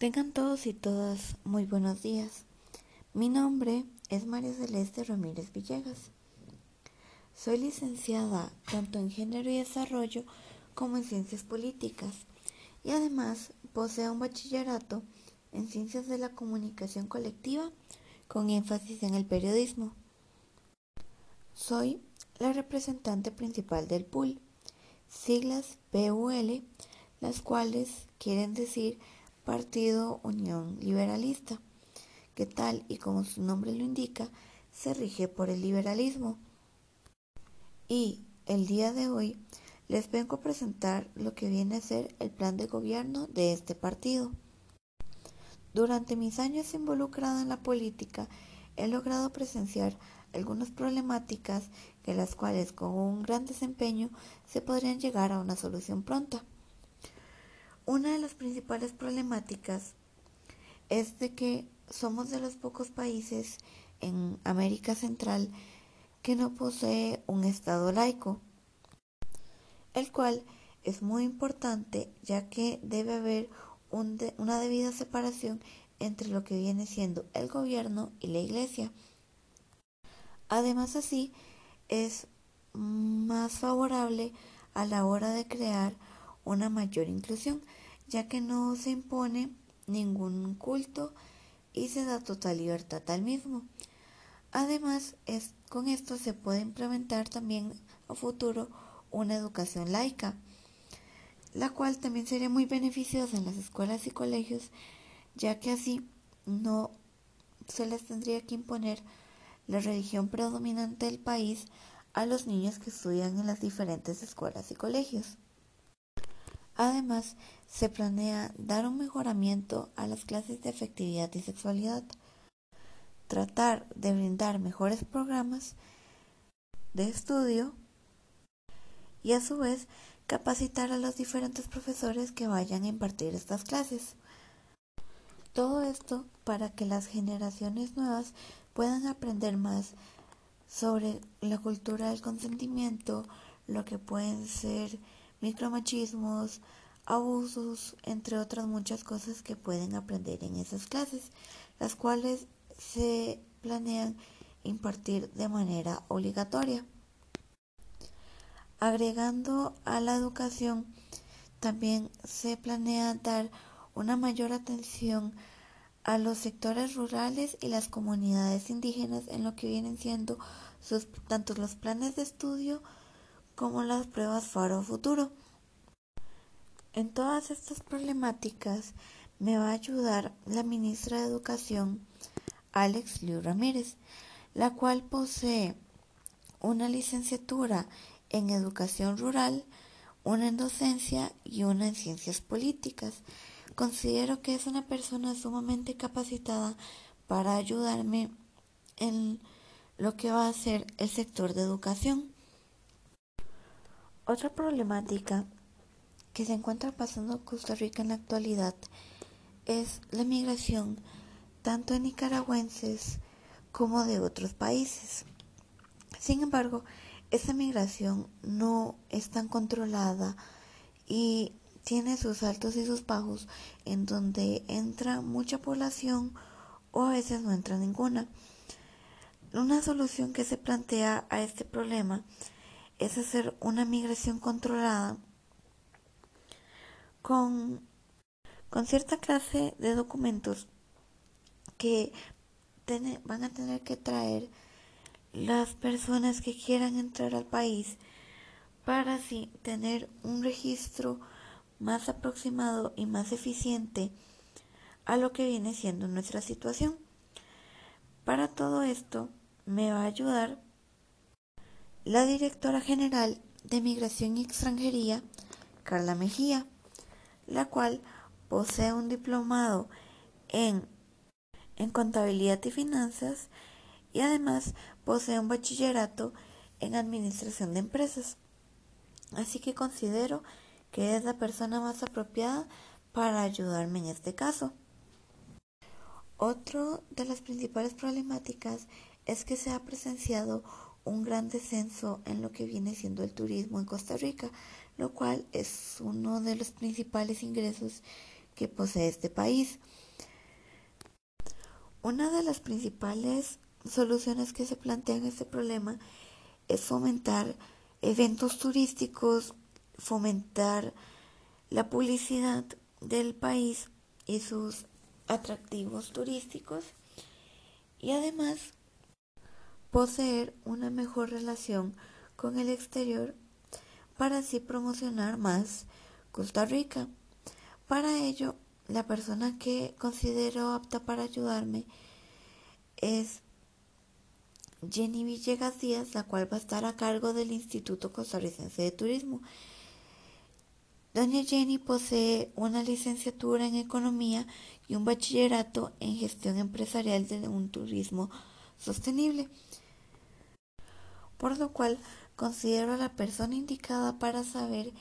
Tengan todos y todas muy buenos días. Mi nombre es María Celeste Ramírez Villegas. Soy licenciada tanto en Género y Desarrollo como en Ciencias Políticas y además poseo un bachillerato en Ciencias de la Comunicación Colectiva con énfasis en el periodismo. Soy la representante principal del PUL, siglas PUL, las cuales quieren decir Partido Unión Liberalista, que tal y como su nombre lo indica, se rige por el liberalismo. Y el día de hoy les vengo a presentar lo que viene a ser el plan de gobierno de este partido. Durante mis años involucrado en la política, he logrado presenciar algunas problemáticas que las cuales con un gran desempeño se podrían llegar a una solución pronta. Una de las principales problemáticas es de que somos de los pocos países en América Central que no posee un Estado laico, el cual es muy importante ya que debe haber una debida separación entre lo que viene siendo el gobierno y la iglesia. Además así es más favorable a la hora de crear una mayor inclusión, ya que no se impone ningún culto y se da total libertad al mismo. Además, con esto se puede implementar también a futuro una educación laica, la cual también sería muy beneficiosa en las escuelas y colegios, ya que así no se les tendría que imponer la religión predominante del país a los niños que estudian en las diferentes escuelas y colegios. Además, se planea dar un mejoramiento a las clases de afectividad y sexualidad, tratar de brindar mejores programas de estudio y a su vez capacitar a los diferentes profesores que vayan a impartir estas clases. Todo esto para que las generaciones nuevas puedan aprender más sobre la cultura del consentimiento, lo que pueden ser micromachismos, abusos, entre otras muchas cosas que pueden aprender en esas clases, las cuales se planean impartir de manera obligatoria. Agregando a la educación, también se planea dar una mayor atención a los sectores rurales y las comunidades indígenas en lo que vienen siendo sus, tanto los planes de estudio como las pruebas Faro Futuro. En todas estas problemáticas me va a ayudar la ministra de Educación, Alex Liu Ramírez, la cual posee una licenciatura en Educación Rural, una en Docencia y una en Ciencias Políticas. Considero que es una persona sumamente capacitada para ayudarme en lo que va a ser el sector de educación. Otra problemática que se encuentra pasando Costa Rica en la actualidad es la migración tanto de nicaragüenses como de otros países. Sin embargo, esa migración no es tan controlada y tiene sus altos y sus bajos en donde entra mucha población o a veces no entra ninguna. Una solución que se plantea a este problema es hacer una migración controlada con, con cierta clase de documentos que van a tener que traer las personas que quieran entrar al país para así tener un registro más aproximado y más eficiente a lo que viene siendo nuestra situación. Para todo esto me va a ayudar la directora general de Migración y Extranjería, Carla Mejía, la cual posee un diplomado en, en contabilidad y finanzas y además posee un bachillerato en administración de empresas. Así que considero que es la persona más apropiada para ayudarme en este caso. Otro de las principales problemáticas es que se ha presenciado un gran descenso en lo que viene siendo el turismo en Costa Rica, lo cual es uno de los principales ingresos que posee este país. Una de las principales soluciones que se plantean este problema es fomentar eventos turísticos, fomentar la publicidad del país y sus atractivos turísticos y además poseer una mejor relación con el exterior para así promocionar más Costa Rica. Para ello, la persona que considero apta para ayudarme es Jenny Villegas Díaz, la cual va a estar a cargo del Instituto Costarricense de Turismo. Doña Jenny posee una licenciatura en Economía y un bachillerato en Gestión Empresarial de un Turismo Sostenible, por lo cual considero a la persona indicada para saber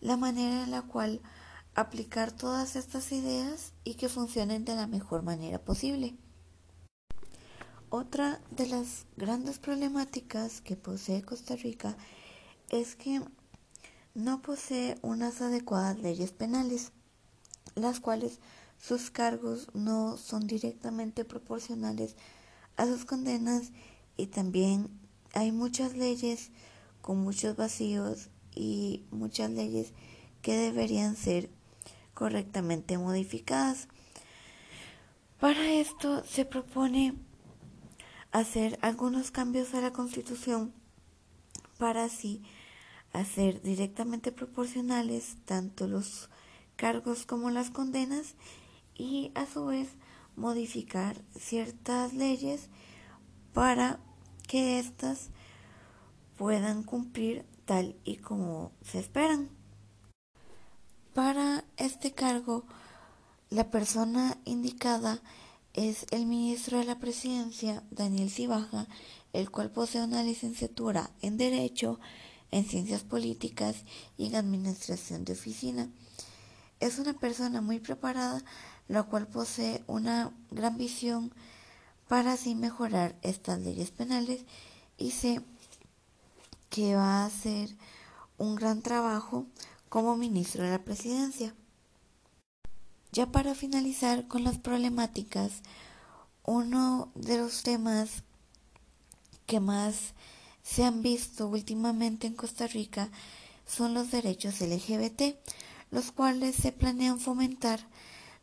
la manera en la cual aplicar todas estas ideas y que funcionen de la mejor manera posible. Otra de las grandes problemáticas que posee Costa Rica es que no posee unas adecuadas leyes penales, las cuales sus cargos no son directamente proporcionales a sus condenas y también hay muchas leyes con muchos vacíos y muchas leyes que deberían ser correctamente modificadas. Para esto se propone hacer algunos cambios a la Constitución para así hacer directamente proporcionales tanto los cargos como las condenas y a su vez modificar ciertas leyes para que éstas puedan cumplir tal y como se esperan. Para este cargo, la persona indicada es el ministro de la Presidencia, Daniel Cibaja, el cual posee una licenciatura en Derecho, en Ciencias Políticas y en Administración de Oficina. Es una persona muy preparada, la cual posee una gran visión para así mejorar estas leyes penales y sé que va a hacer un gran trabajo como ministro de la Presidencia. Ya para finalizar con las problemáticas, uno de los temas que más se han visto últimamente en Costa Rica son los derechos LGBT, los cuales se planean fomentar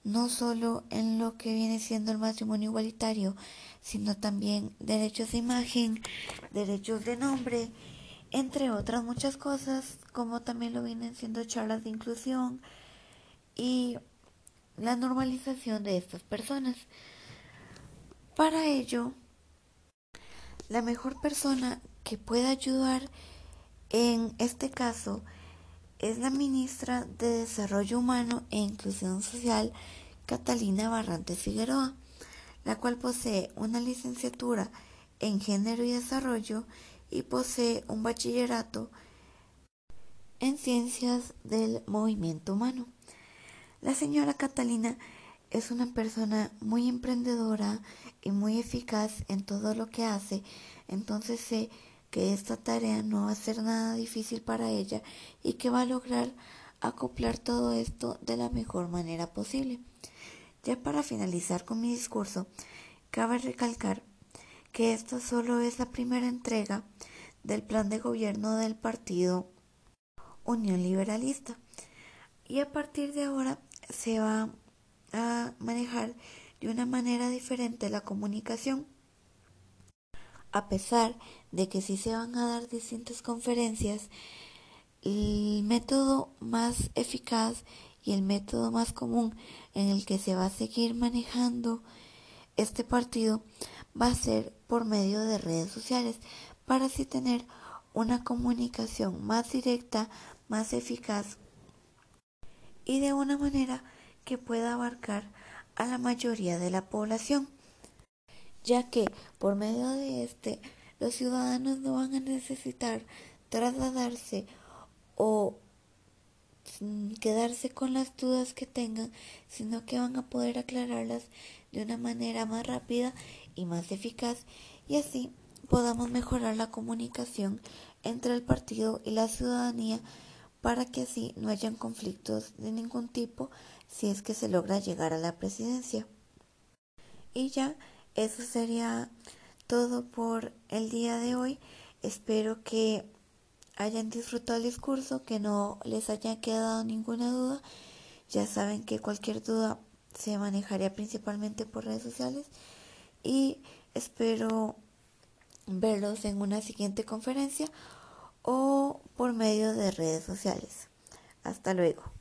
no solo en lo que viene siendo el matrimonio igualitario, sino también derechos de imagen, derechos de nombre, entre otras muchas cosas, como también lo vienen siendo charlas de inclusión y la normalización de estas personas. Para ello, la mejor persona que pueda ayudar en este caso es la ministra de Desarrollo Humano e Inclusión Social, Catalina Barrantes Figueroa, la cual posee una licenciatura en Género y Desarrollo y posee un bachillerato en Ciencias del Movimiento Humano. La señora Catalina es una persona muy emprendedora y muy eficaz en todo lo que hace, entonces sé que esta tarea no va a ser nada difícil para ella y que va a lograr acoplar todo esto de la mejor manera posible. Ya para finalizar con mi discurso, cabe recalcar que esta solo es la primera entrega del plan de gobierno del partido Unión Liberalista y a partir de ahora se va a manejar de una manera diferente la comunicación. A pesar de que sí se van a dar distintas conferencias, el método más eficaz y el método más común en el que se va a seguir manejando este partido va a ser por medio de redes sociales para así tener una comunicación más directa, más eficaz y de una manera que pueda abarcar a la mayoría de la población, ya que por medio de este los ciudadanos no van a necesitar trasladarse o quedarse con las dudas que tengan, sino que van a poder aclararlas de una manera más rápida y más eficaz y así podamos mejorar la comunicación entre el partido y la ciudadanía para que así no hayan conflictos de ningún tipo, si es que se logra llegar a la presidencia. Y ya, eso sería todo por el día de hoy. Espero que hayan disfrutado el discurso, que no les haya quedado ninguna duda. Ya saben que cualquier duda se manejaría principalmente por redes sociales y espero verlos en una siguiente conferencia o por medio de redes sociales. Hasta luego.